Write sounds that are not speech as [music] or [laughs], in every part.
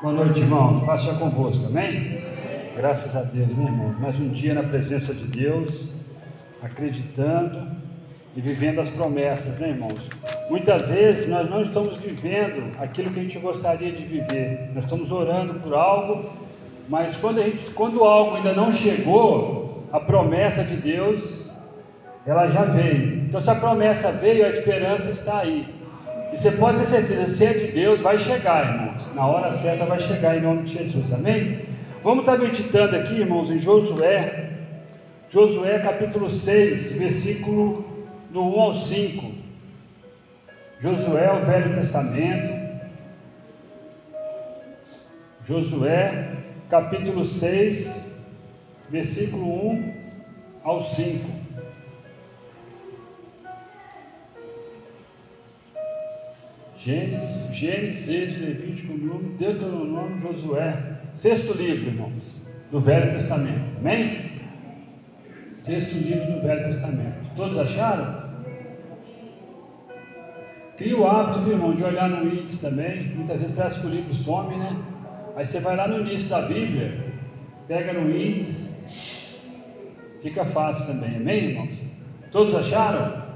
Boa noite, irmão. Paz seja convosco, amém? Graças a Deus, né, irmão? Mais um dia na presença de Deus, acreditando e vivendo as promessas, né, irmãos? Muitas vezes nós não estamos vivendo aquilo que a gente gostaria de viver. Nós estamos orando por algo, mas quando, a gente, quando algo ainda não chegou, a promessa de Deus, ela já veio. Então, se a promessa veio, a esperança está aí. E você pode ter certeza, se é de Deus, vai chegar, irmãos. Na hora certa vai chegar em nome de Jesus, amém? Vamos estar meditando aqui, irmãos, em Josué, Josué capítulo 6, versículo do 1 ao 5. Josué, o Velho Testamento. Josué, capítulo 6, versículo 1 ao 5. Gênesis, Gênesis, Levítico, Número, Deuteronômio, Josué. Sexto livro, irmãos, do Velho Testamento. Amém? Sexto livro do Velho Testamento. Todos acharam? Cria o hábito, viu, irmão, de olhar no índice também. Muitas vezes parece que o livro some, né? Aí você vai lá no início da Bíblia, pega no índice, fica fácil também. Amém, irmãos? Todos acharam?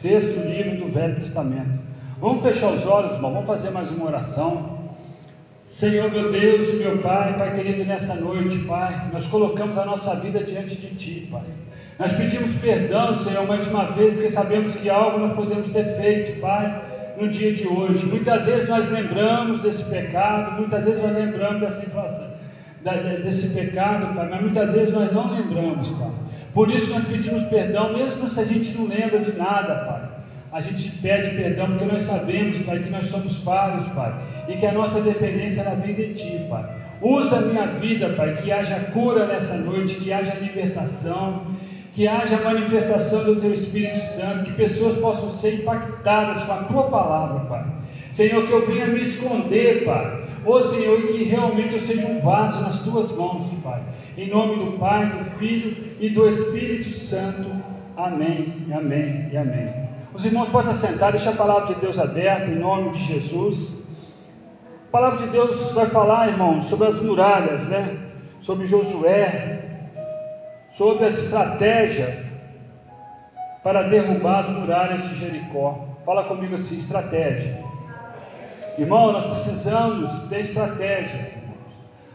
Sexto livro do Velho Testamento. Vamos fechar os olhos, irmão. Vamos fazer mais uma oração. Senhor, meu Deus, meu Pai, Pai querido, nessa noite, Pai, nós colocamos a nossa vida diante de Ti, Pai. Nós pedimos perdão, Senhor, mais uma vez, porque sabemos que algo nós podemos ter feito, Pai, no dia de hoje. Muitas vezes nós lembramos desse pecado, muitas vezes nós lembramos dessa inflação, desse pecado, Pai, mas muitas vezes nós não lembramos, Pai. Por isso nós pedimos perdão, mesmo se a gente não lembra de nada, Pai. A gente pede perdão porque nós sabemos, Pai, que nós somos falhos, Pai, e que a nossa dependência ela vem de Ti, Pai. Usa a minha vida, Pai, que haja cura nessa noite, que haja libertação, que haja manifestação do Teu Espírito Santo, que pessoas possam ser impactadas com a Tua palavra, Pai. Senhor, que eu venha me esconder, Pai. Ô Senhor, e que realmente eu seja um vaso nas Tuas mãos, Pai. Em nome do Pai, do Filho e do Espírito Santo. Amém, amém e amém. Os irmãos podem sentar, deixa a palavra de Deus aberta, em nome de Jesus. A palavra de Deus vai falar, irmãos, sobre as muralhas, né? Sobre Josué, sobre a estratégia para derrubar as muralhas de Jericó. Fala comigo assim: estratégia. Irmão, nós precisamos ter estratégias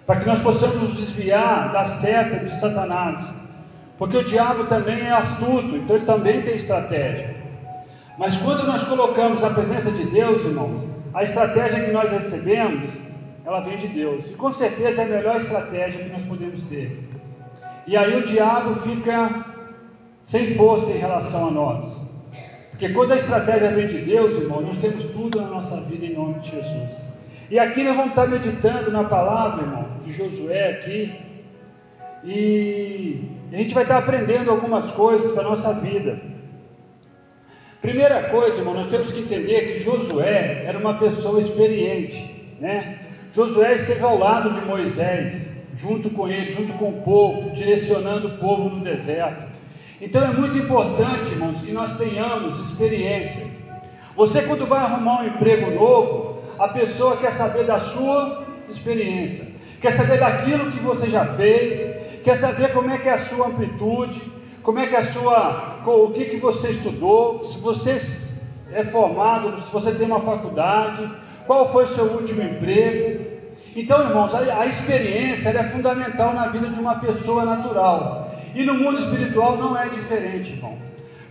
para que nós possamos nos desviar da seta de Satanás, porque o diabo também é astuto, então ele também tem estratégia. Mas quando nós colocamos a presença de Deus, irmãos, a estratégia que nós recebemos, ela vem de Deus, e com certeza é a melhor estratégia que nós podemos ter. E aí o diabo fica sem força em relação a nós. Porque quando a estratégia vem de Deus, irmão, nós temos tudo na nossa vida em nome de Jesus. E aqui nós vamos estar meditando na palavra, irmão, de Josué aqui. E a gente vai estar aprendendo algumas coisas para a nossa vida. Primeira coisa, irmão, nós temos que entender que Josué era uma pessoa experiente, né? Josué esteve ao lado de Moisés, junto com ele, junto com o povo, direcionando o povo no deserto. Então é muito importante, irmãos, que nós tenhamos experiência. Você, quando vai arrumar um emprego novo, a pessoa quer saber da sua experiência, quer saber daquilo que você já fez, quer saber como é que é a sua amplitude, como é que é a sua, o que, que você estudou, se você é formado, se você tem uma faculdade, qual foi o seu último emprego. Então, irmãos, a, a experiência é fundamental na vida de uma pessoa natural. E no mundo espiritual não é diferente, irmão.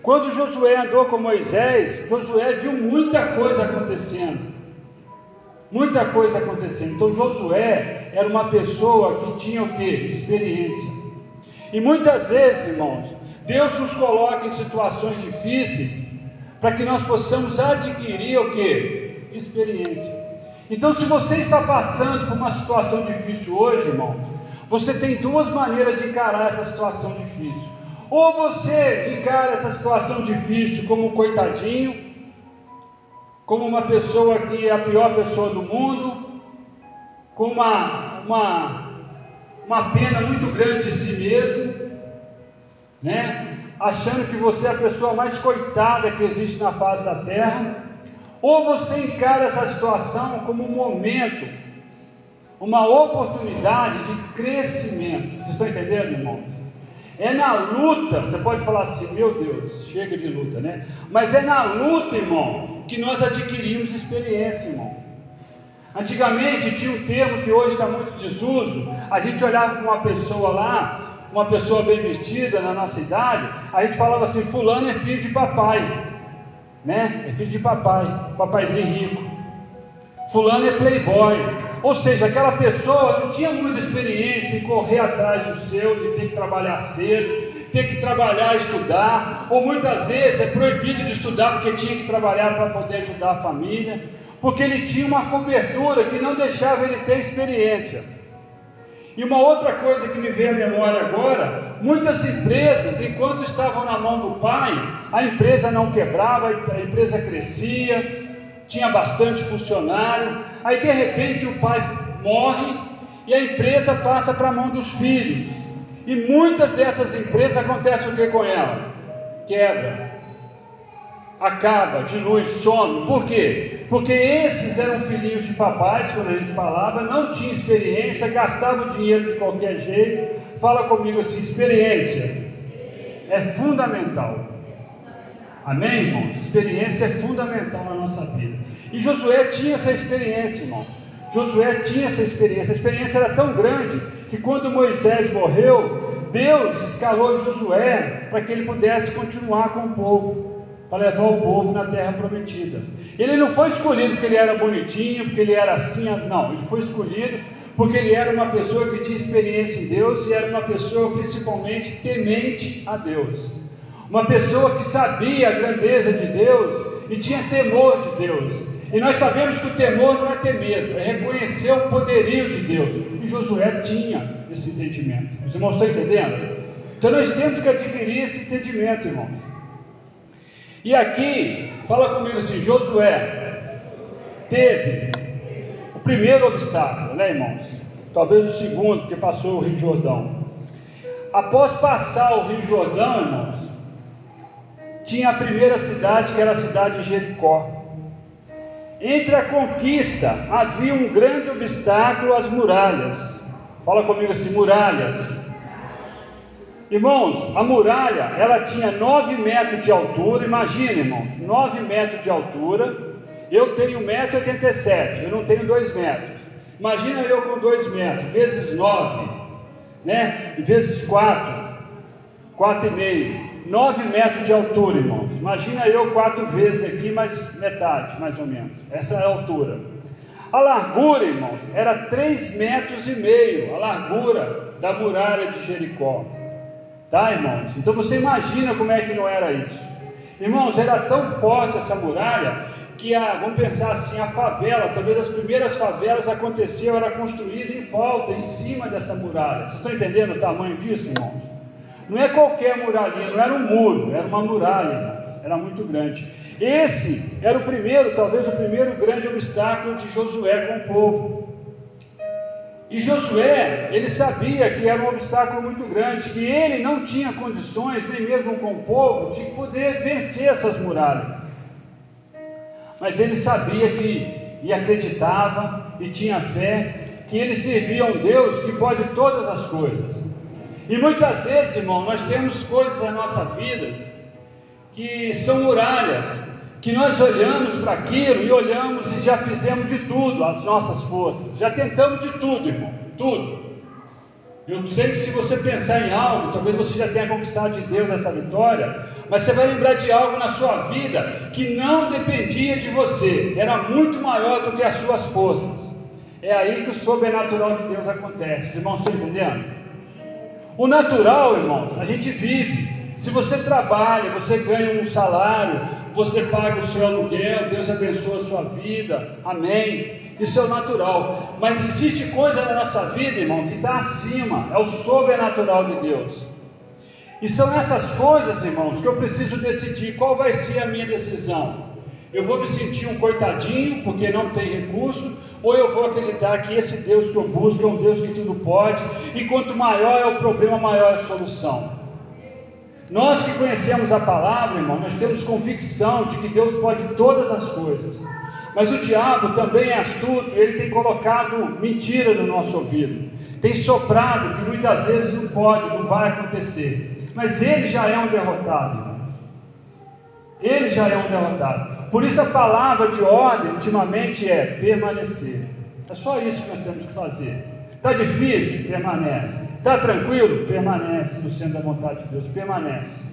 Quando Josué andou com Moisés, Josué viu muita coisa acontecendo. Muita coisa acontecendo. Então Josué era uma pessoa que tinha o que? Experiência. E muitas vezes, irmãos, Deus nos coloca em situações difíceis para que nós possamos adquirir o que? Experiência. Então, se você está passando por uma situação difícil hoje, irmão, você tem duas maneiras de encarar essa situação difícil. Ou você encara essa situação difícil como um coitadinho, como uma pessoa que é a pior pessoa do mundo, com uma, uma, uma pena muito grande de si mesmo, né? achando que você é a pessoa mais coitada que existe na face da terra, Ou você encara essa situação como um momento, uma oportunidade de crescimento. Vocês estão entendendo, irmão? É na luta, você pode falar assim, meu Deus, chega de luta, né? Mas é na luta, irmão, que nós adquirimos experiência, irmão. Antigamente tinha um termo que hoje está muito desuso. A gente olhava para uma pessoa lá, uma pessoa bem vestida na nossa idade, a gente falava assim: Fulano é filho de papai, né? É filho de papai, papaizinho rico. Fulano é playboy. Ou seja, aquela pessoa não tinha muita experiência em correr atrás do seu, de ter que trabalhar cedo, ter que trabalhar estudar, ou muitas vezes é proibido de estudar porque tinha que trabalhar para poder ajudar a família, porque ele tinha uma cobertura que não deixava ele ter experiência. E uma outra coisa que me vem à memória agora: muitas empresas, enquanto estavam na mão do pai, a empresa não quebrava, a empresa crescia, tinha bastante funcionário. Aí de repente o pai morre e a empresa passa para a mão dos filhos. E muitas dessas empresas acontece o que com ela? Quebra, acaba, dilui, some. Por quê? Porque esses eram filhinhos de papais, quando a gente falava, não tinha experiência, gastava o dinheiro de qualquer jeito. Fala comigo assim: experiência é fundamental. Amém, irmãos? Experiência é fundamental na nossa vida. E Josué tinha essa experiência, irmão. Josué tinha essa experiência. A experiência era tão grande que quando Moisés morreu, Deus escalou Josué para que ele pudesse continuar com o povo, para levar o povo na terra prometida. Ele não foi escolhido porque ele era bonitinho, porque ele era assim, não. Ele foi escolhido porque ele era uma pessoa que tinha experiência em Deus e era uma pessoa principalmente temente a Deus. Uma pessoa que sabia a grandeza de Deus e tinha temor de Deus. E nós sabemos que o temor não é ter medo, é reconhecer o poderio de Deus. E Josué tinha esse entendimento. Os irmãos estão entendendo? Então nós temos que adquirir esse entendimento, irmão. E aqui, fala comigo assim: Josué teve o primeiro obstáculo, né, irmãos? Talvez o segundo, porque passou o Rio Jordão. Após passar o Rio Jordão, irmãos, tinha a primeira cidade, que era a cidade de Jericó. Entre a conquista havia um grande obstáculo às muralhas. Fala comigo assim, muralhas. Irmãos, a muralha, ela tinha 9 metros de altura, imagina irmãos, 9 metros de altura, eu tenho 1,87m, eu não tenho 2 metros, imagina eu com 2 metros, vezes 9, né, vezes 4, 4,5, 9 metros de altura, irmãos. Imagina eu quatro vezes aqui, mais metade, mais ou menos. Essa é a altura. A largura, irmãos, era 3 metros e meio, a largura da muralha de Jericó. Tá, irmãos? Então você imagina como é que não era isso. Irmãos, era tão forte essa muralha que a, vamos pensar assim, a favela, talvez as primeiras favelas aconteciam, era construída em volta, em cima dessa muralha. Vocês estão entendendo o tamanho disso, irmãos? Não é qualquer muralhinha, não era um muro, era uma muralha, era muito grande. Esse era o primeiro, talvez o primeiro grande obstáculo de Josué com o povo. E Josué, ele sabia que era um obstáculo muito grande, que ele não tinha condições, nem mesmo com o povo, de poder vencer essas muralhas. Mas ele sabia que, e acreditava, e tinha fé, que ele servia a um Deus que pode todas as coisas. E muitas vezes, irmão, nós temos coisas na nossa vida que são muralhas, que nós olhamos para aquilo e olhamos e já fizemos de tudo, as nossas forças, já tentamos de tudo, irmão, tudo. Eu sei que se você pensar em algo, talvez você já tenha conquistado de Deus essa vitória, mas você vai lembrar de algo na sua vida que não dependia de você, era muito maior do que as suas forças. É aí que o sobrenatural de Deus acontece. Os irmãos estão entendendo? O natural, irmãos, a gente vive. Se você trabalha, você ganha um salário, você paga o seu aluguel, Deus abençoa a sua vida, amém. Isso é o natural. Mas existe coisa na nossa vida, irmão, que está acima, é o sobrenatural de Deus. E são essas coisas, irmãos, que eu preciso decidir qual vai ser a minha decisão. Eu vou me sentir um coitadinho porque não tem recurso, ou eu vou acreditar que esse Deus que eu busco é um Deus que tudo pode, e quanto maior é o problema, maior é a solução. Nós que conhecemos a palavra, irmão, nós temos convicção de que Deus pode todas as coisas. Mas o diabo também é astuto, ele tem colocado mentira no nosso ouvido. Tem soprado que muitas vezes não pode, não vai acontecer. Mas ele já é um derrotado. Ele já é um derrotado. Por isso a palavra de ordem ultimamente é permanecer. É só isso que nós temos que fazer. Está difícil? Permanece. Está tranquilo? Permanece no centro da vontade de Deus. Permanece.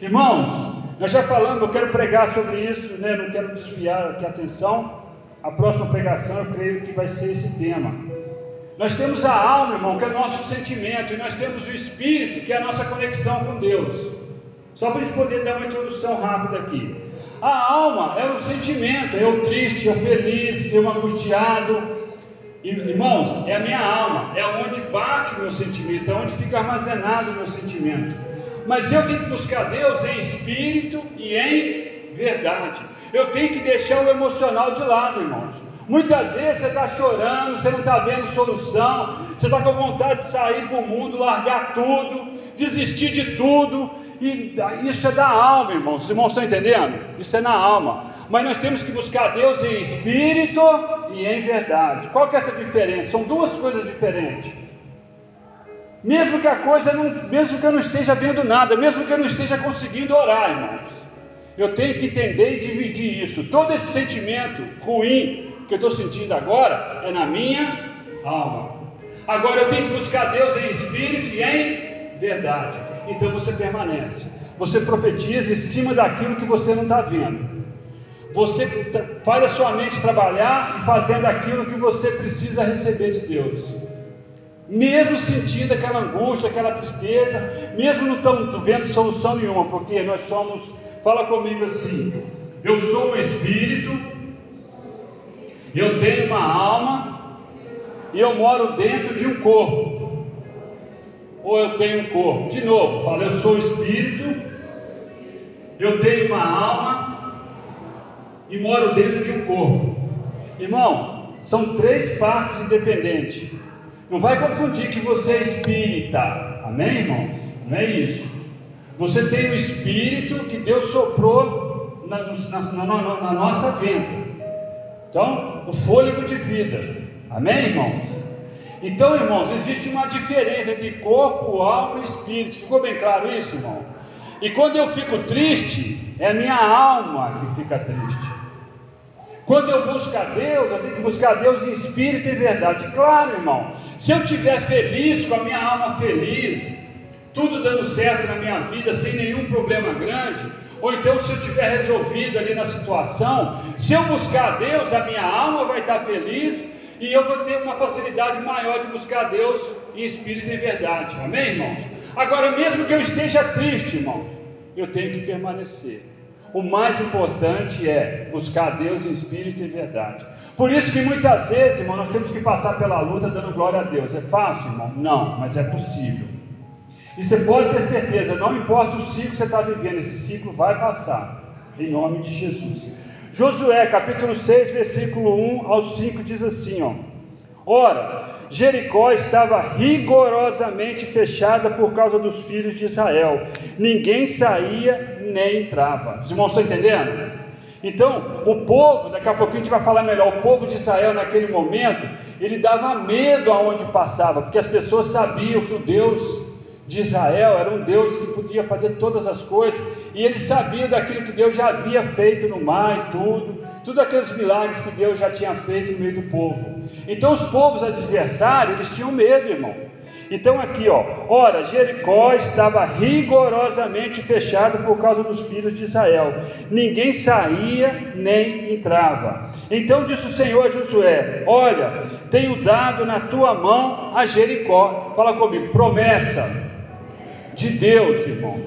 Irmãos, nós já falamos, eu quero pregar sobre isso, né? não quero desviar aqui a atenção. A próxima pregação eu creio que vai ser esse tema. Nós temos a alma, irmão, que é o nosso sentimento, e nós temos o espírito, que é a nossa conexão com Deus. Só para a gente poder dar uma introdução rápida aqui. A alma é o sentimento, é o triste, é o feliz, é o angustiado. Irmãos, é a minha alma, é onde bate o meu sentimento, é onde fica armazenado o meu sentimento. Mas eu tenho que buscar Deus em espírito e em verdade. Eu tenho que deixar o emocional de lado, irmãos. Muitas vezes você está chorando, você não está vendo solução, você está com vontade de sair para o mundo, largar tudo, desistir de tudo, e isso é da alma, irmãos. Os irmãos estão entendendo? Isso é na alma. Mas nós temos que buscar Deus em espírito e em verdade. Qual que é essa diferença? São duas coisas diferentes. Mesmo que a coisa não, mesmo que eu não esteja vendo nada, mesmo que eu não esteja conseguindo orar, irmãos, eu tenho que entender e dividir isso. Todo esse sentimento ruim que eu estou sentindo agora é na minha alma. Agora eu tenho que buscar Deus em espírito e em verdade. Então você permanece. Você profetiza em cima daquilo que você não está vendo. Você faz a sua mente trabalhar e fazendo aquilo que você precisa receber de Deus. Mesmo sentindo aquela angústia, aquela tristeza, mesmo não estando vendo solução nenhuma, porque nós somos, fala comigo assim, eu sou um espírito eu tenho uma alma e eu moro dentro de um corpo. Ou eu tenho um corpo. De novo, fala, eu sou espírito, eu tenho uma alma e moro dentro de um corpo. Irmão, são três partes independentes. Não vai confundir que você é espírita. Amém, irmãos? Não é isso. Você tem o espírito que Deus soprou na, na, na, na nossa venta. Então, o fôlego de vida. Amém, irmãos? Então, irmãos, existe uma diferença entre corpo, alma e espírito. Ficou bem claro isso, irmão? E quando eu fico triste, é a minha alma que fica triste. Quando eu busco a Deus, eu tenho que buscar a Deus em espírito e verdade. Claro, irmão, se eu estiver feliz, com a minha alma feliz, tudo dando certo na minha vida, sem nenhum problema grande, ou então, se eu tiver resolvido ali na situação, se eu buscar a Deus, a minha alma vai estar feliz e eu vou ter uma facilidade maior de buscar a Deus em espírito e verdade. Amém, irmãos? Agora, mesmo que eu esteja triste, irmão, eu tenho que permanecer. O mais importante é buscar a Deus em espírito e verdade. Por isso que muitas vezes, irmão, nós temos que passar pela luta dando glória a Deus. É fácil, irmão? Não, mas é possível. E você pode ter certeza, não importa o ciclo que você está vivendo, esse ciclo vai passar, em nome de Jesus. Josué, capítulo 6, versículo 1 ao 5, diz assim: ó, Ora, Jericó estava rigorosamente fechada por causa dos filhos de Israel, ninguém saía nem entrava. Os irmãos estão entendendo? Então, o povo, daqui a pouquinho a gente vai falar melhor, o povo de Israel naquele momento, ele dava medo aonde passava, porque as pessoas sabiam que o Deus de Israel era um Deus que podia fazer todas as coisas, e eles sabiam daquilo que Deus já havia feito no mar e tudo, tudo aqueles milagres que Deus já tinha feito no meio do povo. Então os povos adversários, eles tinham medo, irmão. Então aqui, ó, ora, Jericó estava rigorosamente fechado por causa dos filhos de Israel. Ninguém saía nem entrava. Então disse o Senhor a Josué: Olha, tenho dado na tua mão a Jericó. Fala comigo, promessa de Deus, irmão.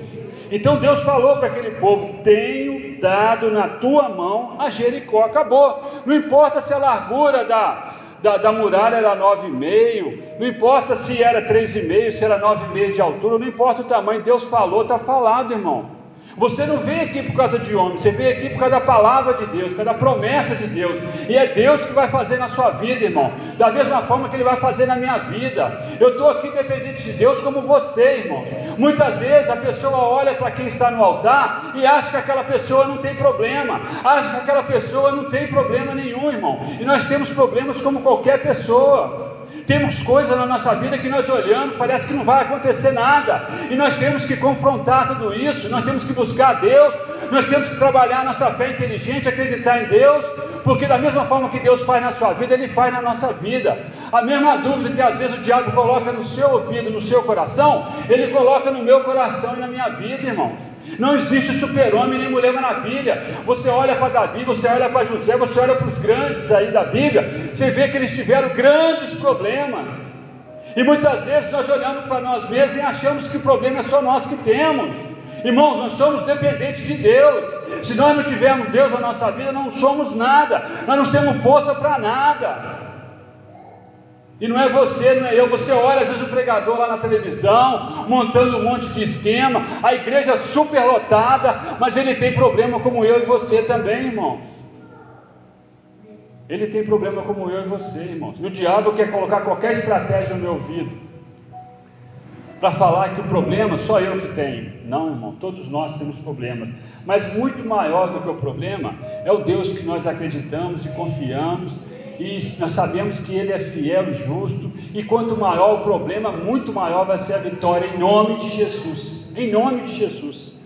Então Deus falou para aquele povo: Tenho dado na tua mão a Jericó. Acabou. Não importa se a largura da, da, da muralha era 9,5, não importa se era 3,5, se era 9,5 de altura, não importa o tamanho, Deus falou, está falado, irmão. Você não veio aqui por causa de homem, você veio aqui por causa da palavra de Deus, por causa da promessa de Deus. E é Deus que vai fazer na sua vida, irmão. Da mesma forma que Ele vai fazer na minha vida. Eu estou aqui dependente de Deus como você, irmão. Muitas vezes a pessoa olha para quem está no altar e acha que aquela pessoa não tem problema. Acha que aquela pessoa não tem problema nenhum, irmão. E nós temos problemas como qualquer pessoa. Temos coisas na nossa vida que nós olhamos, parece que não vai acontecer nada, e nós temos que confrontar tudo isso, nós temos que buscar Deus, nós temos que trabalhar nossa fé inteligente, acreditar em Deus, porque da mesma forma que Deus faz na sua vida, Ele faz na nossa vida. A mesma dúvida que às vezes o diabo coloca no seu ouvido, no seu coração, ele coloca no meu coração e na minha vida, irmão. Não existe super-homem nem mulher maravilha. Você olha para Davi, você olha para José, você olha para os grandes aí da Bíblia, você vê que eles tiveram grandes problemas. E muitas vezes nós olhamos para nós mesmos e achamos que o problema é só nós que temos. Irmãos, nós somos dependentes de Deus. Se nós não tivermos Deus na nossa vida, não somos nada. Nós não temos força para nada. E não é você, não é eu. Você olha às vezes o pregador lá na televisão, montando um monte de esquema, a igreja super lotada, mas ele tem problema como eu e você também, irmãos. Ele tem problema como eu e você, irmãos. E o diabo quer colocar qualquer estratégia no meu ouvido para falar que o problema só eu que tenho. Não, irmão, todos nós temos problemas. Mas muito maior do que o problema é o Deus que nós acreditamos e confiamos e nós sabemos que Ele é fiel e justo, e quanto maior o problema, muito maior vai ser a vitória, em nome de Jesus. Em nome de Jesus.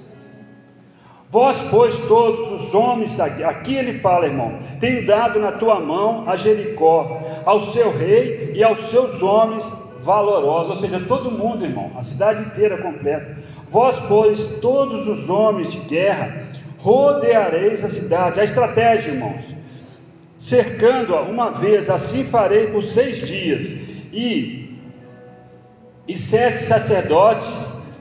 Vós, pois, todos os homens, aqui, aqui ele fala, irmão, tenho dado na tua mão a Jericó, ao seu rei e aos seus homens valorosos, ou seja, todo mundo, irmão, a cidade inteira completa. Vós, pois, todos os homens de guerra, rodeareis a cidade. A estratégia, irmãos, cercando-a uma vez, assim farei por seis dias, e, e sete sacerdotes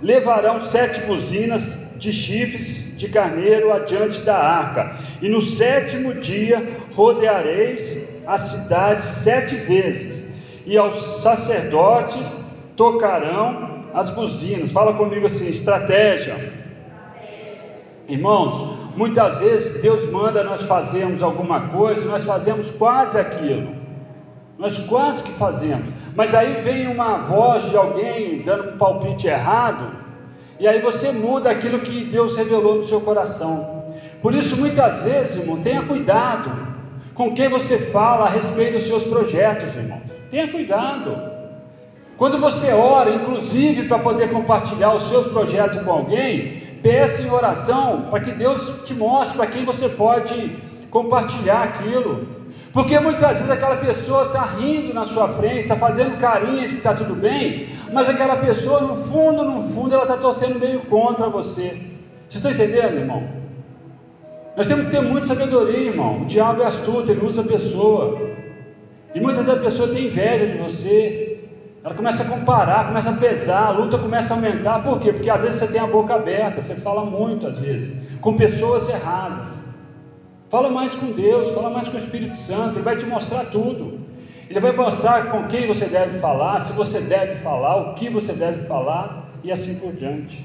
levarão sete buzinas de chifres de carneiro adiante da arca, e no sétimo dia rodeareis a cidade sete vezes, e aos sacerdotes tocarão as buzinas. Fala comigo assim: estratégia. Irmãos, Muitas vezes Deus manda nós fazermos alguma coisa, nós fazemos quase aquilo. Nós quase que fazemos. Mas aí vem uma voz de alguém dando um palpite errado, e aí você muda aquilo que Deus revelou no seu coração. Por isso, muitas vezes, irmão, tenha cuidado com quem você fala a respeito dos seus projetos, irmão. Tenha cuidado. Quando você ora, inclusive para poder compartilhar os seus projetos com alguém, peça em oração para que Deus te mostre para quem você pode compartilhar aquilo. Porque muitas vezes aquela pessoa está rindo na sua frente, está fazendo carinha de que está tudo bem, mas aquela pessoa, no fundo, no fundo, ela está torcendo meio contra você. Vocês estão entendendo, irmão? Nós temos que ter muita sabedoria, irmão. O diabo é astuto, ele usa a pessoa. E muitas vezes a pessoa tem inveja de você, ela começa a comparar, começa a pesar, a luta começa a aumentar. Por quê? Porque às vezes você tem a boca aberta, você fala muito às vezes, com pessoas erradas. Fala mais com Deus, fala mais com o Espírito Santo, Ele vai te mostrar tudo. Ele vai mostrar com quem você deve falar, se você deve falar, o que você deve falar e assim por diante.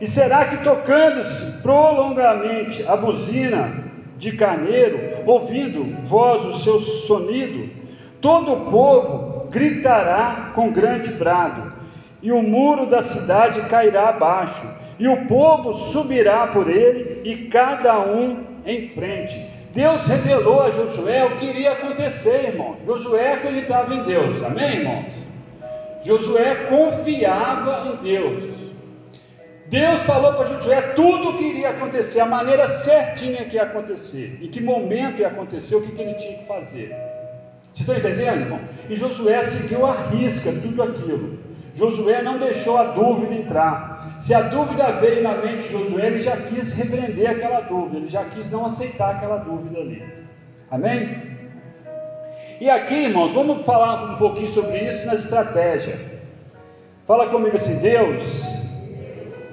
E será que tocando-se prolongamente a buzina de carneiro, ouvindo voz o seu sonido, todo o povo gritará com grande brado, e o muro da cidade cairá abaixo, e o povo subirá por ele, e cada um em frente. Deus revelou a Josué o que iria acontecer, irmão. Josué acreditava em Deus, amém, irmão? Josué confiava em Deus. Deus falou para Josué tudo o que iria acontecer, a maneira certinha que ia acontecer, em que momento ia acontecer, o que, que ele tinha que fazer. Você está entendendo, irmão? E Josué seguiu a risca tudo aquilo. Josué não deixou a dúvida entrar. Se a dúvida veio na mente de Josué, ele já quis repreender aquela dúvida, ele já quis não aceitar aquela dúvida ali. Amém? E aqui, irmãos, vamos falar um pouquinho sobre isso na estratégia. Fala comigo assim: Deus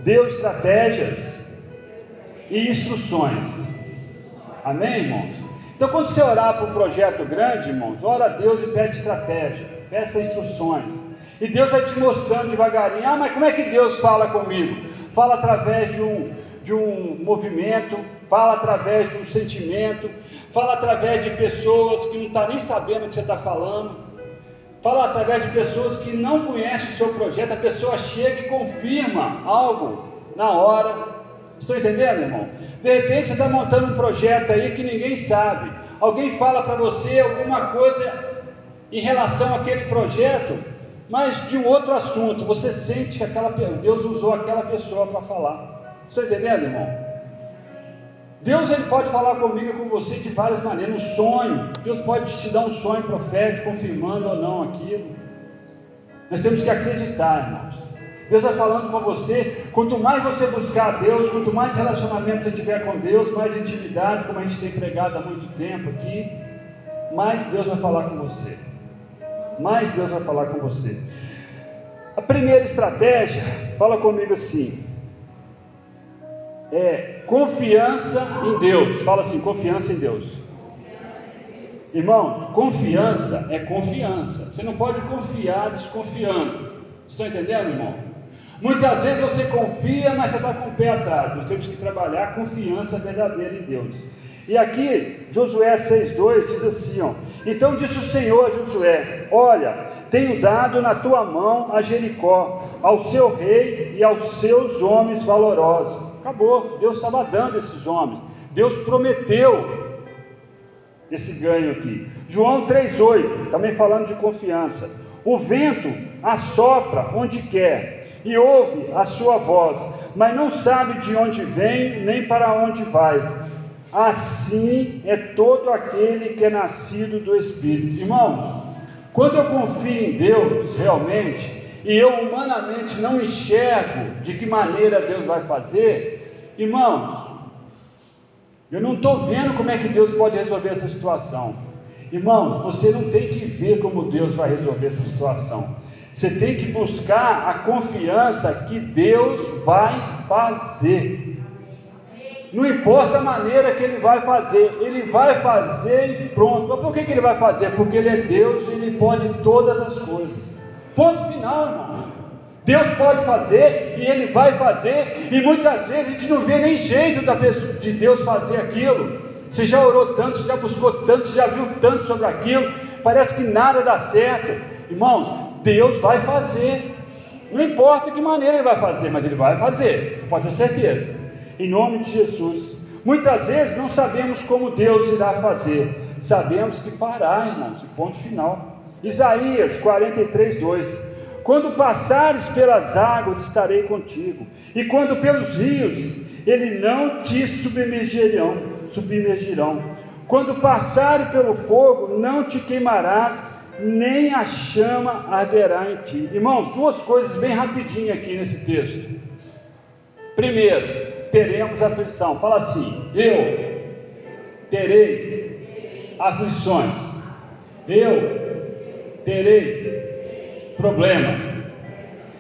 deu estratégias e instruções. Amém, irmãos? Então, quando você orar para um projeto grande, irmãos, ora a Deus e pede estratégia, peça instruções. E Deus vai te mostrando devagarinho. Ah, mas como é que Deus fala comigo? Fala através de um, de um movimento, fala através de um sentimento, fala através de pessoas que não estão tá nem sabendo o que você está falando, fala através de pessoas que não conhecem o seu projeto, a pessoa chega e confirma algo na hora. Estou entendendo, irmão? De repente você está montando um projeto aí que ninguém sabe. Alguém fala para você alguma coisa em relação àquele projeto, mas de um outro assunto. Você sente que aquela, Deus usou aquela pessoa para falar. Estou entendendo, irmão? Deus ele pode falar comigo e com você de várias maneiras. Um sonho, Deus pode te dar um sonho profético, confirmando ou não aquilo. Nós temos que acreditar, irmãos. Deus vai falando com você. Quanto mais você buscar a Deus, quanto mais relacionamento você tiver com Deus, mais intimidade, como a gente tem pregado há muito tempo aqui, mais Deus vai falar com você. Mais Deus vai falar com você. A primeira estratégia, fala comigo assim, é confiança em Deus. Fala assim, confiança em Deus. Irmãos, confiança é confiança. Você não pode confiar desconfiando. Estão entendendo, irmão? Muitas vezes você confia, mas você está com o pé atrás. Nós temos que trabalhar a confiança verdadeira em Deus. E aqui, Josué 6,2 diz assim: ó, Então disse o Senhor a Josué: Olha, tenho dado na tua mão a Jericó, ao seu rei e aos seus homens valorosos. Acabou, Deus estava dando esses homens, Deus prometeu esse ganho aqui. João 3,8, também falando de confiança. O vento assopra onde quer e ouve a sua voz, mas não sabe de onde vem nem para onde vai. Assim é todo aquele que é nascido do Espírito. Irmãos, quando eu confio em Deus realmente, e eu humanamente não enxergo de que maneira Deus vai fazer, irmãos, eu não estou vendo como é que Deus pode resolver essa situação. Irmãos, você não tem que ver como Deus vai resolver essa situação. Você tem que buscar a confiança que Deus vai fazer. Não importa a maneira que ele vai fazer, ele vai fazer e pronto. Mas por que, que ele vai fazer? Porque ele é Deus e ele pode todas as coisas. Ponto final, irmão. Deus pode fazer e ele vai fazer, e muitas vezes a gente não vê nem jeito da pessoa, de Deus fazer aquilo. Você já orou tanto, você já buscou tanto, você já viu tanto sobre aquilo, parece que nada dá certo. Irmãos, Deus vai fazer. Não importa que maneira ele vai fazer, mas ele vai fazer, você pode ter certeza em nome de Jesus. Muitas vezes não sabemos como Deus irá fazer, sabemos que fará, irmãos, ponto final. Isaías 43, 2: Quando passares pelas águas, estarei contigo, e quando pelos rios, ele não te submergirão, submergirão. Quando passares pelo fogo, não te queimarás, nem a chama arderá em ti. Irmãos, duas coisas bem rapidinho aqui nesse texto. Primeiro, teremos aflição. Fala assim: eu terei aflições. Eu terei problema.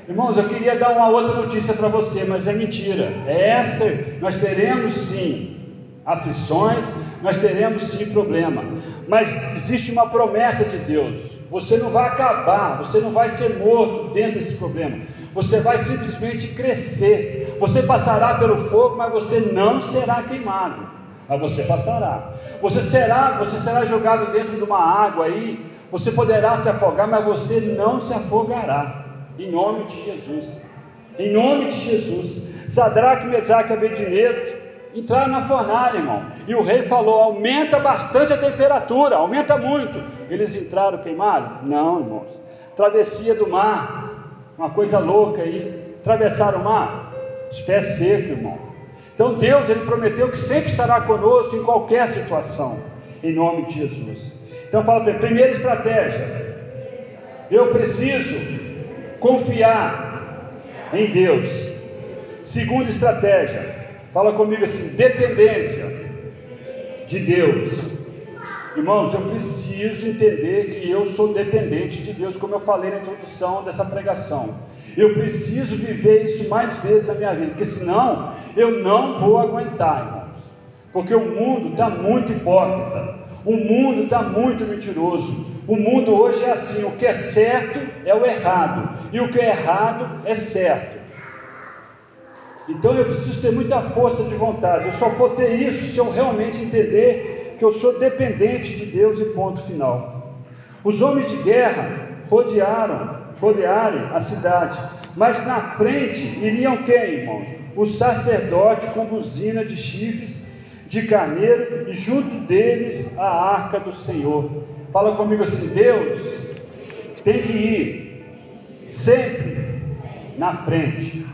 Irmãos, eu queria dar uma outra notícia para você, mas é mentira. É essa, nós teremos sim aflições, nós teremos sim problema. Mas existe uma promessa de Deus. Você não vai acabar, você não vai ser morto dentro desse problema. Você vai simplesmente crescer. Você passará pelo fogo, mas você não será queimado. Mas você passará. Você será, você será jogado dentro de uma água aí. Você poderá se afogar, mas você não se afogará. Em nome de Jesus. Em nome de Jesus. Sadraque, Mesaque e Abednego entraram na fornalha, irmão. E o rei falou: aumenta bastante a temperatura, aumenta muito. Eles entraram queimados? Não, irmãos. Travessia do mar, uma coisa louca aí. Atravessaram o mar, os pés secos, irmão. Então Deus, Ele prometeu que sempre estará conosco em qualquer situação, em nome de Jesus. Então fala para ele, primeira estratégia, eu preciso confiar em Deus. Segunda estratégia, fala comigo assim, dependência de Deus. Irmãos, eu preciso entender que eu sou dependente de Deus, como eu falei na introdução dessa pregação. Eu preciso viver isso mais vezes na minha vida, porque senão eu não vou aguentar, irmãos. Porque o mundo está muito hipócrita, o mundo está muito mentiroso. O mundo hoje é assim: o que é certo é o errado, e o que é errado é certo. Então eu preciso ter muita força de vontade. Eu só vou ter isso se eu realmente entender que eu sou dependente de Deus e ponto final. Os homens de guerra rodearam, rodearam a cidade, mas na frente iriam quem, irmãos? O sacerdote com buzina de chifres de carneiro e junto deles a arca do Senhor. Fala comigo assim: Deus tem que ir sempre na frente.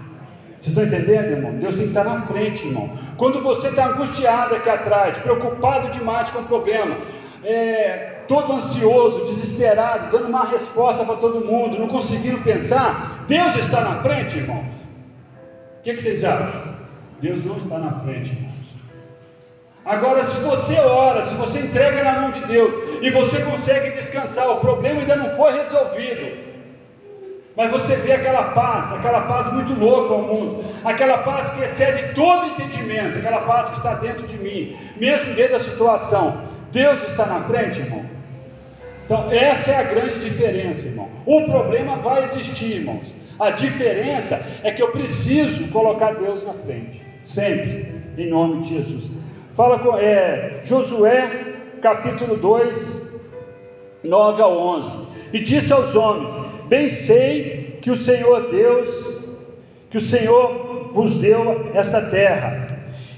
Vocês estão entendendo, irmão? Deus tem que estar na frente, irmão. Quando você está angustiado aqui atrás, preocupado demais com o problema, é, todo ansioso, desesperado, dando uma resposta para todo mundo, não conseguindo pensar, Deus está na frente, irmão. O que, que vocês acham? Deus não está na frente, irmãos. Agora, se você ora, se você entrega na mão de Deus e você consegue descansar, o problema ainda não foi resolvido. Mas você vê aquela paz, aquela paz muito louca ao mundo, aquela paz que excede todo entendimento, aquela paz que está dentro de mim, mesmo dentro da situação. Deus está na frente, irmão. Então, essa é a grande diferença, irmão. O problema vai existir, irmãos. A diferença é que eu preciso colocar Deus na frente, sempre, em nome de Jesus. Fala com é, Josué, capítulo 2, 9 ao 11. E disse aos homens: Bem sei que o Senhor Deus, que o Senhor vos deu essa terra,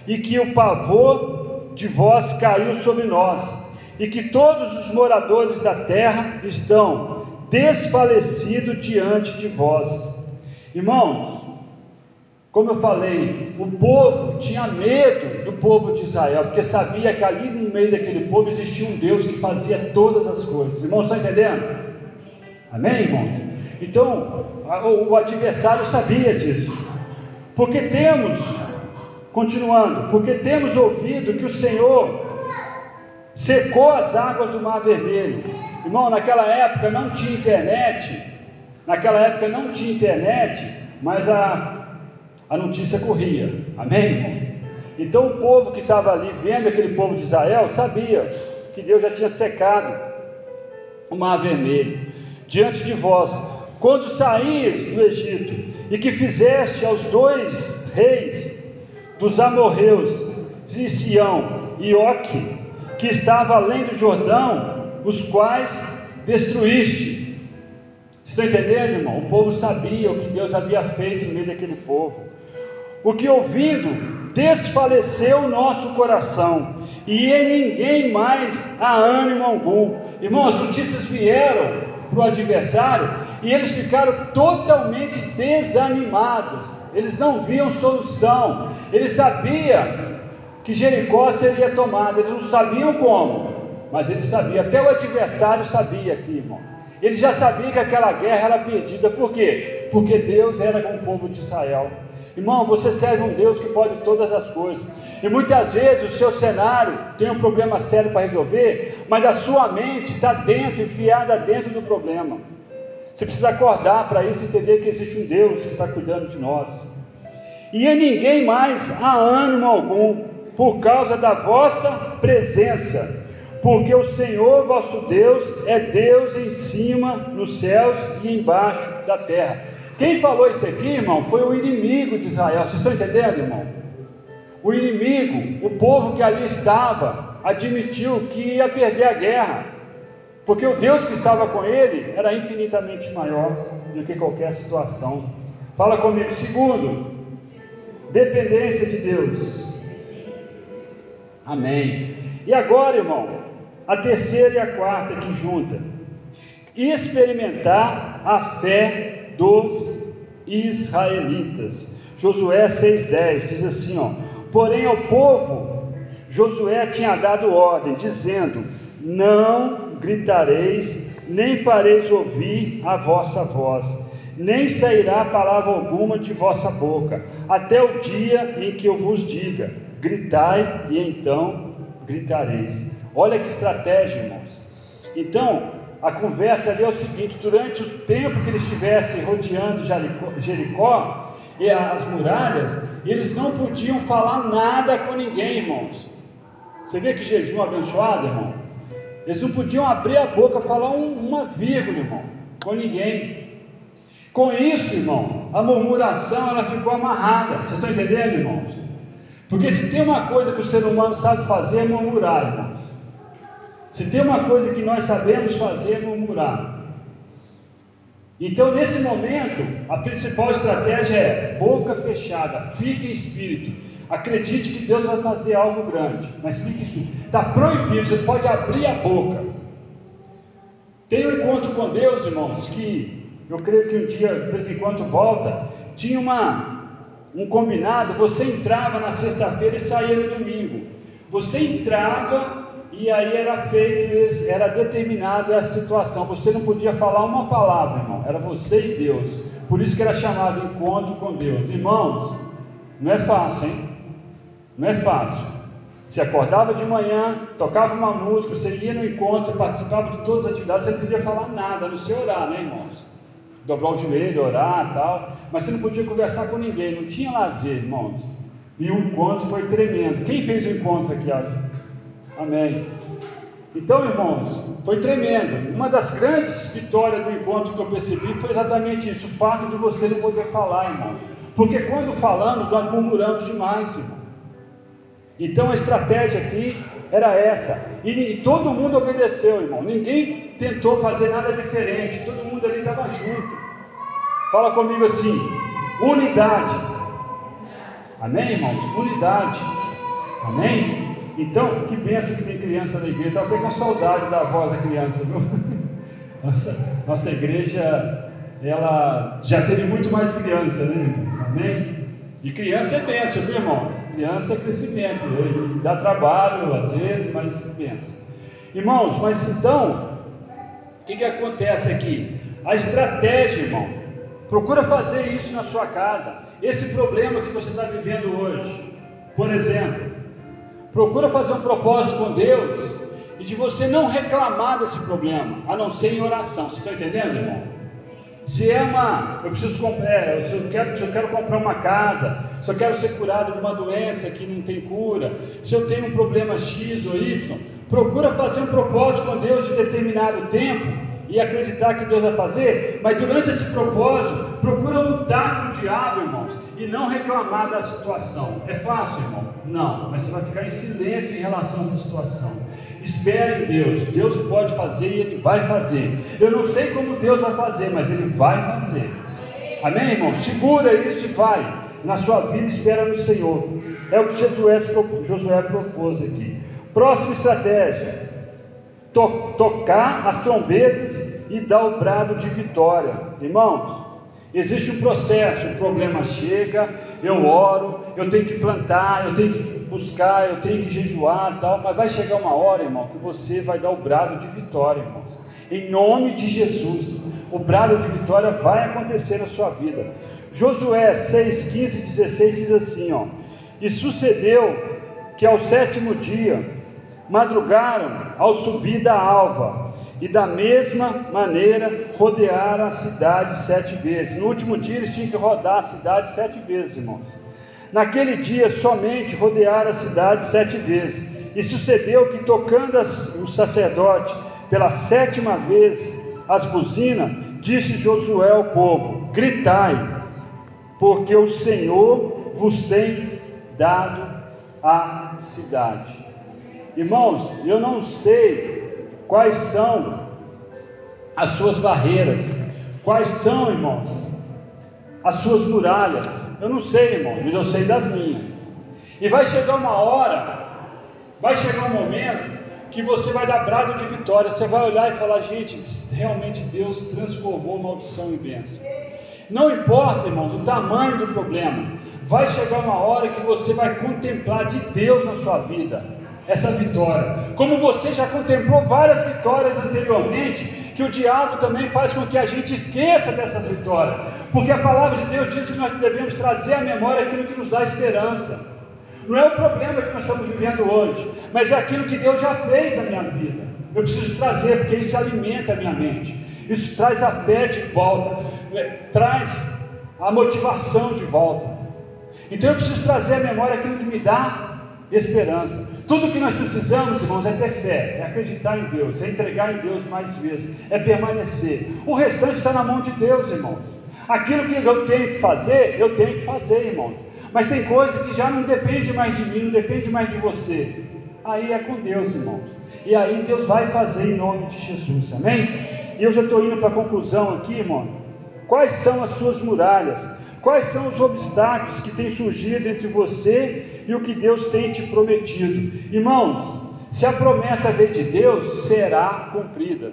e que o pavor de vós caiu sobre nós, e que todos os moradores da terra estão desfalecidos diante de vós. Irmãos, como eu falei, o povo tinha medo do povo de Israel, porque sabia que ali no meio daquele povo existia um Deus que fazia todas as coisas. Irmãos, estão entendendo? Amém, irmãos? Então, o adversário sabia disso. Porque temos, continuando, porque temos ouvido que o Senhor secou as águas do Mar Vermelho. Irmão, naquela época não tinha internet, naquela época não tinha internet, mas a, a notícia corria. Amém, irmãos? Então o povo que estava ali vendo aquele povo de Israel sabia que Deus já tinha secado o Mar Vermelho diante de vós quando saís do Egito, e que fizeste aos dois reis dos amorreus, de Sião e Oque, que estava além do Jordão, os quais destruíste. Estão entendendo, irmão? O povo sabia o que Deus havia feito no meio daquele povo. O que ouvindo, desfaleceu o nosso coração, e em ninguém mais há ânimo algum. Irmão, as notícias vieram para o adversário e eles ficaram totalmente desanimados. Eles não viam solução. Eles sabiam que Jericó seria tomada, eles não sabiam como, mas eles sabiam, até o adversário sabia aqui, irmão. Ele já sabia que aquela guerra era perdida, por quê? Porque Deus era com o povo de Israel. Irmão, você serve um Deus que pode todas as coisas. E muitas vezes o seu cenário tem um problema sério para resolver, mas a sua mente está dentro, enfiada dentro do problema. Você precisa acordar para isso e entender que existe um Deus que está cuidando de nós. E em ninguém mais há ânimo algum, por causa da vossa presença, porque o Senhor vosso Deus é Deus em cima nos céus e embaixo da terra. Quem falou isso aqui, irmão, foi o inimigo de Israel. Vocês estão entendendo, irmão? O inimigo, o povo que ali estava, admitiu que ia perder a guerra. Porque o Deus que estava com ele era infinitamente maior do que qualquer situação. Fala comigo. Segundo, dependência de Deus. Amém. E agora, irmão, a terceira e a quarta aqui junta. Experimentar a fé dos israelitas. Josué 6,10 diz assim: ó, porém ao povo, Josué tinha dado ordem, dizendo: Não gritareis, nem fareis ouvir a vossa voz, nem sairá palavra alguma de vossa boca, até o dia em que eu vos diga: gritai, e então gritareis. Olha que estratégia, irmãos. Então, a conversa ali é o seguinte: durante o tempo que eles estivessem rodeando Jericó, e as muralhas, eles não podiam falar nada com ninguém, irmãos. Você vê que jejum abençoado, irmão? Eles não podiam abrir a boca, falar um, uma vírgula, irmão, com ninguém. Com isso, irmão, a murmuração ela ficou amarrada. Vocês estão entendendo, irmãos? Porque se tem uma coisa que o ser humano sabe fazer é murmurar, irmãos. Se tem uma coisa que nós sabemos fazer é murmurar. Então, nesse momento, a principal estratégia é boca fechada, fique em espírito. Acredite que Deus vai fazer algo grande, mas fique em espírito. Está proibido, você pode abrir a boca. Tem um encontro com Deus, irmãos, que eu creio que um dia, de vez em quando, volta. Tinha uma, um combinado, você entrava na sexta-feira e saía no domingo. Você entrava e aí era feito, era determinado essa situação. Você não podia falar uma palavra, irmão. Era você e Deus. Por isso que era chamado encontro com Deus. Irmãos, não é fácil, hein? Não é fácil. Você acordava de manhã, tocava uma música, você ia no encontro, você participava de todas as atividades, você não podia falar nada, não sei orar, né, irmãos? Dobrar o joelho, orar tal. Mas você não podia conversar com ninguém, não tinha lazer, irmãos. E o encontro foi tremendo. Quem fez o encontro aqui? Amém. Então, irmãos, foi tremendo. Uma das grandes vitórias do encontro que eu percebi foi exatamente isso: o fato de você não poder falar, irmão. Porque quando falamos, nós murmuramos demais, irmão. Então a estratégia aqui era essa. E, e todo mundo obedeceu, irmão. Ninguém tentou fazer nada diferente. Todo mundo ali estava junto. Fala comigo assim: unidade. Amém, irmãos? Unidade. Amém? Então, que benção que tem criança na igreja. Estou até com saudade da voz da criança, viu? [laughs] Nossa, nossa igreja, ela já teve muito mais criança, né? Amém? E criança é benção, viu, irmão? Criança é crescimento. Né? Dá trabalho, às vezes, mas benção. Irmãos, mas então, o que, que acontece aqui? A estratégia, irmão, procura fazer isso na sua casa. Esse problema que você está vivendo hoje, por exemplo, Procura fazer um propósito com Deus e de você não reclamar desse problema, a não ser em oração. Você está entendendo, irmão? Se é uma, eu preciso comprar, é, se eu quero, se eu quero comprar uma casa, se eu quero ser curado de uma doença que não tem cura, se eu tenho um problema X ou Y, procura fazer um propósito com Deus de determinado tempo e acreditar que Deus vai fazer, mas durante esse propósito, procura lutar com o diabo, irmãos, e não reclamar da situação. É fácil, irmão? Não, mas você vai ficar em silêncio em relação a essa situação. Espere em Deus, Deus pode fazer e Ele vai fazer. Eu não sei como Deus vai fazer, mas Ele vai fazer. Amém, irmão? Segura isso e vai. Na sua vida, espera no Senhor. É o que Josué, Josué propôs aqui. Próxima estratégia: to tocar as trombetas e dar o brado de vitória. Irmãos, existe um processo, o problema chega, eu oro, eu tenho que plantar, eu tenho que buscar, eu tenho que jejuar tal, mas vai chegar uma hora, irmão, que você vai dar o brado de vitória, irmãos. Em nome de Jesus, o brado de vitória vai acontecer na sua vida. Josué 6, 15 16 diz assim: ó, e sucedeu que ao sétimo dia madrugaram ao subir da alva, e da mesma maneira rodearam a cidade sete vezes. No último dia eles tinham que rodar a cidade sete vezes, irmãos. Naquele dia somente rodearam a cidade sete vezes. E sucedeu que, tocando o sacerdote pela sétima vez as buzinas, disse Josué ao povo: Gritai, porque o Senhor vos tem dado a cidade. Irmãos, eu não sei quais são as suas barreiras, quais são, irmãos, as suas muralhas. Eu não sei, irmão, mas eu sei das minhas. E vai chegar uma hora, vai chegar um momento que você vai dar brado de vitória. Você vai olhar e falar, gente, realmente Deus transformou maldição em bênção. Não importa, irmãos, o tamanho do problema. Vai chegar uma hora que você vai contemplar de Deus na sua vida essa vitória. Como você já contemplou várias vitórias anteriormente, que o diabo também faz com que a gente esqueça dessas vitórias, porque a palavra de Deus diz que nós devemos trazer à memória aquilo que nos dá esperança. Não é o problema que nós estamos vivendo hoje, mas é aquilo que Deus já fez na minha vida. Eu preciso trazer, porque isso alimenta a minha mente, isso traz a fé de volta, é, traz a motivação de volta. Então eu preciso trazer à memória aquilo que me dá esperança. Tudo que nós precisamos, irmãos, é ter fé, é acreditar em Deus, é entregar em Deus mais vezes, é permanecer. O restante está na mão de Deus, irmãos. Aquilo que eu tenho que fazer, eu tenho que fazer, irmãos. Mas tem coisa que já não depende mais de mim, não depende mais de você. Aí é com Deus, irmãos. E aí Deus vai fazer em nome de Jesus, amém? E eu já estou indo para a conclusão aqui, irmão. Quais são as suas muralhas? Quais são os obstáculos que têm surgido entre você e o que Deus tem te prometido? Irmãos, se a promessa veio de Deus, será cumprida.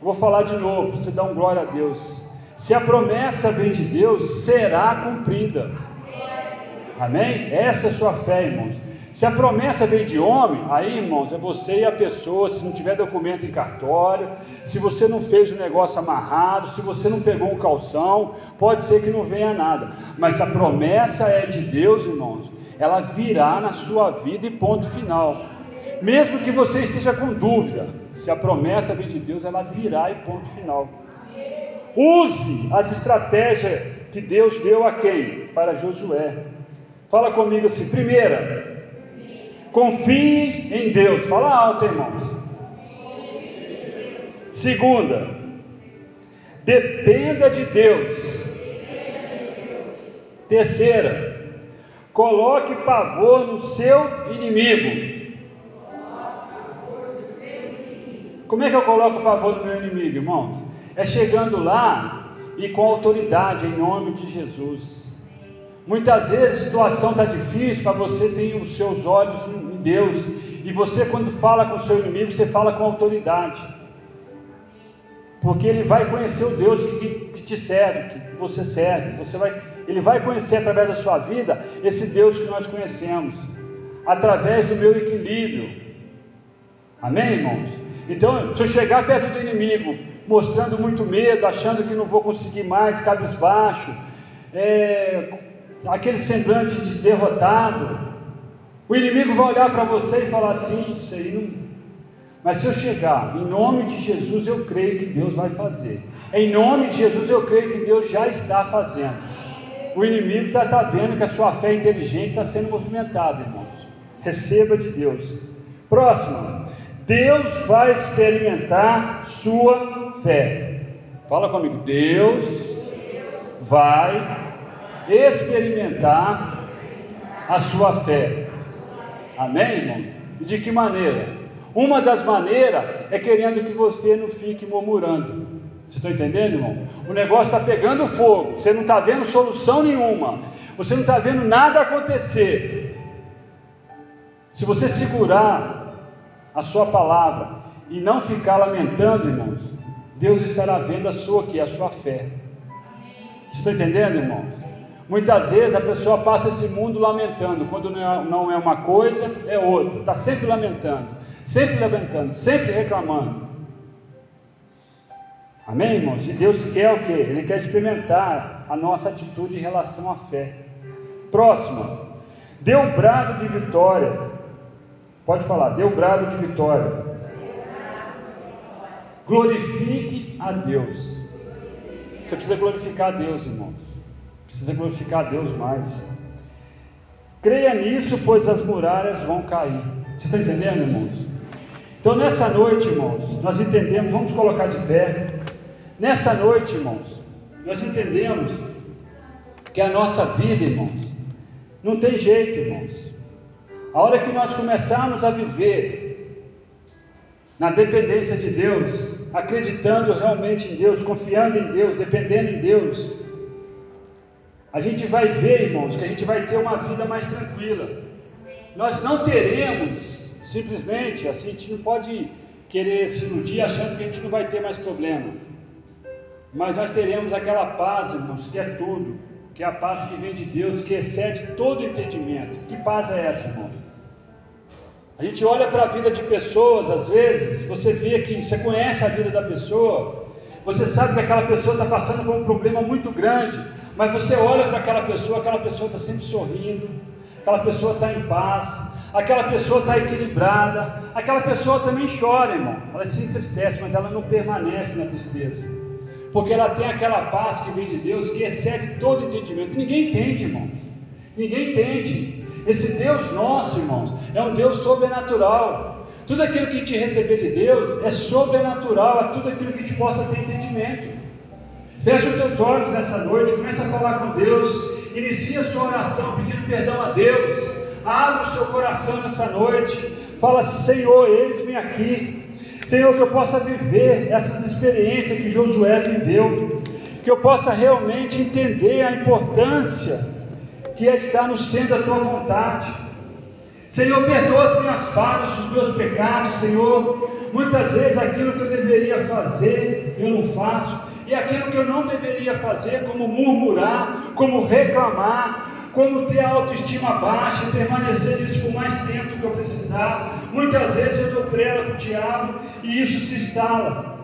Vou falar de novo, você dá um glória a Deus. Se a promessa vem de Deus, será cumprida. Amém? Essa é a sua fé, irmãos. Se a promessa vem de homem, aí, irmãos, é você e a pessoa, se não tiver documento em cartório, se você não fez o negócio amarrado, se você não pegou um calção, pode ser que não venha nada. Mas se a promessa é de Deus, irmãos, ela virá na sua vida e ponto final. Mesmo que você esteja com dúvida, se a promessa vem de Deus, ela virá e ponto final. Use as estratégias que Deus deu a quem? Para Josué. Fala comigo assim: primeira, confie em Deus. Fala alto, irmãos. Segunda, dependa de Deus. Terceira, coloque pavor no seu inimigo. Como é que eu coloco pavor no meu inimigo, irmão? É chegando lá e com autoridade, em nome de Jesus. Muitas vezes a situação está difícil, para você tem os seus olhos em Deus. E você, quando fala com o seu inimigo, você fala com autoridade. Porque ele vai conhecer o Deus que, que te serve, que você serve. Você vai, ele vai conhecer através da sua vida esse Deus que nós conhecemos. Através do meu equilíbrio. Amém, irmãos? Então, se eu chegar perto do inimigo, mostrando muito medo, achando que não vou conseguir mais, cabisbaixo, é, aquele semblante de derrotado, o inimigo vai olhar para você e falar assim: Isso aí não. Mas se eu chegar, em nome de Jesus, eu creio que Deus vai fazer. Em nome de Jesus, eu creio que Deus já está fazendo. O inimigo já está vendo que a sua fé inteligente está sendo movimentada, irmãos. Receba de Deus. Próximo. Deus vai experimentar sua fé. Fala comigo. Deus vai experimentar a sua fé. Amém, irmão? E de que maneira? Uma das maneiras é querendo que você não fique murmurando. Vocês estão entendendo, irmão? O negócio está pegando fogo, você não está vendo solução nenhuma, você não está vendo nada acontecer. Se você segurar a sua palavra e não ficar lamentando, irmãos, Deus estará vendo a sua aqui, a sua fé. Vocês estão entendendo, irmão? Muitas vezes a pessoa passa esse mundo lamentando, quando não é, é uma coisa, é outra, está sempre lamentando, sempre lamentando, sempre reclamando. Amém, irmãos? E Deus quer o que? Ele quer experimentar a nossa atitude em relação à fé. Próximo, dê o brado de vitória. Pode falar, o brado de vitória. Glorifique a Deus. Você precisa glorificar a Deus, irmãos. Precisa glorificar a Deus mais. Creia nisso, pois as muralhas vão cair. Você está entendendo, irmãos? Então, nessa noite, irmãos, nós entendemos, vamos colocar de pé. Nessa noite, irmãos, nós entendemos que a nossa vida, irmãos, não tem jeito, irmãos. A hora que nós começarmos a viver na dependência de Deus, acreditando realmente em Deus, confiando em Deus, dependendo em Deus, a gente vai ver, irmãos, que a gente vai ter uma vida mais tranquila. Nós não teremos, simplesmente, assim, a gente não pode querer se iludir achando que a gente não vai ter mais problema. Mas nós teremos aquela paz, irmãos, que é tudo, que é a paz que vem de Deus, que excede todo entendimento. Que paz é essa, irmão? A gente olha para a vida de pessoas, às vezes, você vê que você conhece a vida da pessoa, você sabe que aquela pessoa está passando por um problema muito grande, mas você olha para aquela pessoa, aquela pessoa está sempre sorrindo, aquela pessoa está em paz, aquela pessoa está equilibrada, aquela pessoa também chora, irmão. Ela se entristece, mas ela não permanece na tristeza. Porque ela tem aquela paz que vem de Deus, que excede todo entendimento. Ninguém entende, irmão. Ninguém entende. Esse Deus nosso, irmãos, é um Deus sobrenatural. Tudo aquilo que te receber de Deus é sobrenatural, é tudo aquilo que te possa ter entendimento. Feche os teus olhos nessa noite, começa a falar com Deus, inicia a sua oração pedindo perdão a Deus. Abre o seu coração nessa noite. Fala, Senhor, eis-me aqui. Senhor, que eu possa viver essas experiências que Josué viveu, que eu possa realmente entender a importância que é estar no centro da tua vontade. Senhor, perdoa as minhas falhas, os meus pecados, Senhor. Muitas vezes aquilo que eu deveria fazer, eu não faço, e aquilo que eu não deveria fazer, como murmurar, como reclamar, como ter a autoestima baixa e permanecer nisso por mais tempo que eu precisar. Muitas vezes eu dou trela para o diabo e isso se instala.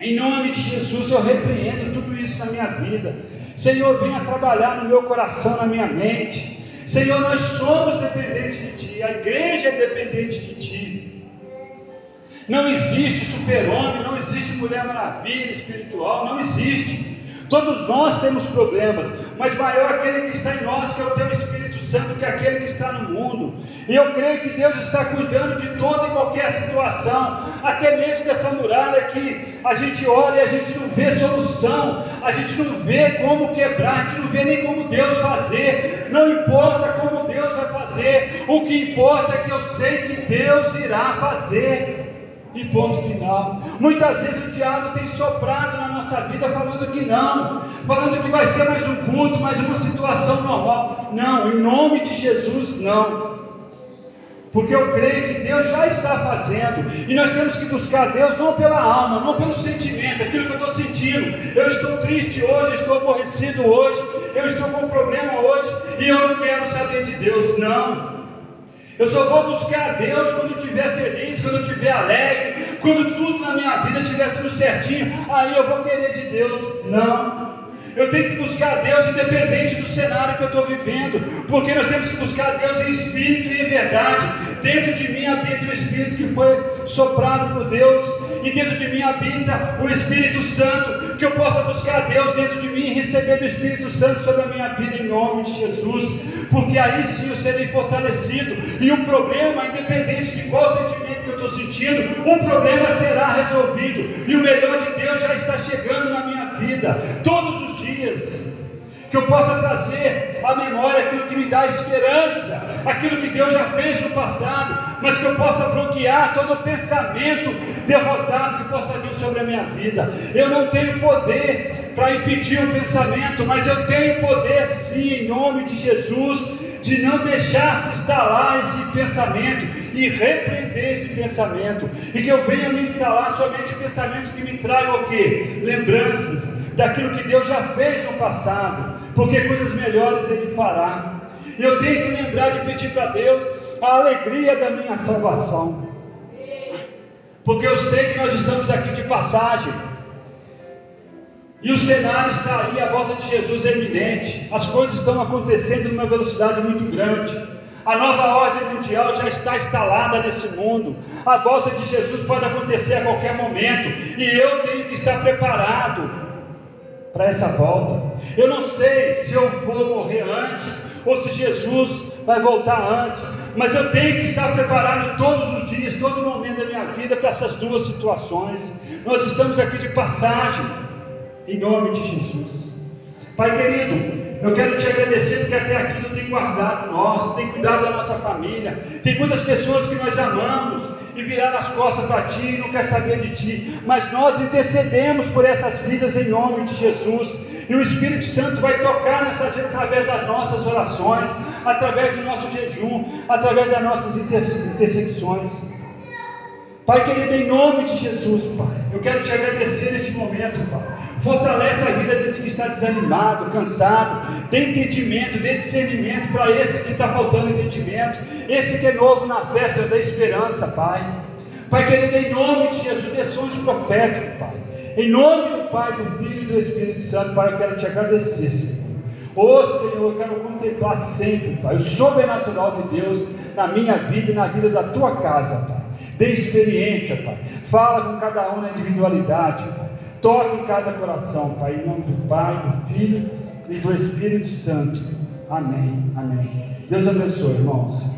Em nome de Jesus eu repreendo tudo isso na minha vida. Senhor, venha trabalhar no meu coração, na minha mente. Senhor, nós somos dependentes de Ti, a igreja é dependente de Ti. Não existe super-homem, não existe mulher maravilha espiritual, não existe. Todos nós temos problemas, mas maior aquele que está em nós, que é o teu Espírito Santo, que é aquele que está no mundo. E eu creio que Deus está cuidando de toda e qualquer situação, até mesmo dessa muralha que a gente olha e a gente não vê solução, a gente não vê como quebrar, a gente não vê nem como Deus fazer. Não importa como Deus vai fazer, o que importa é que eu sei que Deus irá fazer e ponto final. Muitas vezes o diabo tem soprado na nossa vida falando que não, falando que vai ser mais um culto, mais uma situação normal. Não, em nome de Jesus, não. Porque eu creio que Deus já está fazendo, e nós temos que buscar Deus não pela alma, não pelo sentimento, aquilo que eu estou sentindo. Eu estou triste hoje, estou aborrecido hoje, eu estou com um problema hoje, e eu não quero saber de Deus, não. Eu só vou buscar a Deus quando eu estiver feliz, quando eu estiver alegre, quando tudo na minha vida estiver tudo certinho. Aí eu vou querer de Deus. Não. Eu tenho que buscar a Deus independente do cenário que eu estou vivendo, porque nós temos que buscar a Deus em espírito e em verdade. Dentro de mim habita o Espírito que foi soprado por Deus, e dentro de mim habita o Espírito Santo, que eu possa buscar a Deus dentro de mim e receber do Espírito Santo sobre a minha vida em nome de Jesus, porque aí sim eu serei fortalecido, e o problema, independente de qual sentimento que eu estou sentindo, o problema será resolvido, e o melhor de Deus já está chegando na minha vida, todos os dias que eu possa trazer à memória aquilo que me dá esperança, aquilo que Deus já fez no passado, mas que eu possa bloquear todo pensamento derrotado que possa vir sobre a minha vida. Eu não tenho poder para impedir o pensamento, mas eu tenho poder sim, em nome de Jesus, de não deixar se instalar esse pensamento e repreender esse pensamento, e que eu venha me instalar somente pensamento que me traga o que? Lembranças daquilo que Deus já fez no passado, porque coisas melhores Ele fará. E eu tenho que lembrar de pedir para Deus a alegria da minha salvação, porque eu sei que nós estamos aqui de passagem. E o cenário está aí, a volta de Jesus é eminente. As coisas estão acontecendo numa velocidade muito grande. A nova ordem mundial já está instalada nesse mundo. A volta de Jesus pode acontecer a qualquer momento. E eu tenho que estar preparado para essa volta. Eu não sei se eu vou morrer antes ou se Jesus vai voltar antes, mas eu tenho que estar preparado todos os dias, todo momento da minha vida para essas duas situações. Nós estamos aqui de passagem, em nome de Jesus. Pai querido, eu quero te agradecer porque até aqui tu tem guardado nós, tem cuidado da nossa família. Tem muitas pessoas que nós amamos e viraram as costas para ti e não quer saber de ti, mas nós intercedemos por essas vidas em nome de Jesus. E o Espírito Santo vai tocar nessa gente através das nossas orações, através do nosso jejum, através das nossas intersecções. Pai querido, em nome de Jesus, Pai, eu quero te agradecer neste momento, Pai. Fortalece a vida desse que está desanimado, cansado. Dê entendimento, dê discernimento para esse que está faltando entendimento. Esse que é novo na Senhor, dê esperança, Pai. Pai querido, em nome de Jesus, dê sonhos proféticos, Pai. Em nome do Pai, do Filho e do Espírito Santo, Pai, eu quero te agradecer, Senhor. Oh Senhor, eu quero contemplar sempre, Pai, o sobrenatural de Deus na minha vida e na vida da tua casa, Pai. Dê experiência, Pai. Fala com cada um na individualidade, Pai. Toque cada coração, Pai, em nome do Pai, do Filho e do Espírito Santo. Amém. Amém. Deus abençoe, irmãos.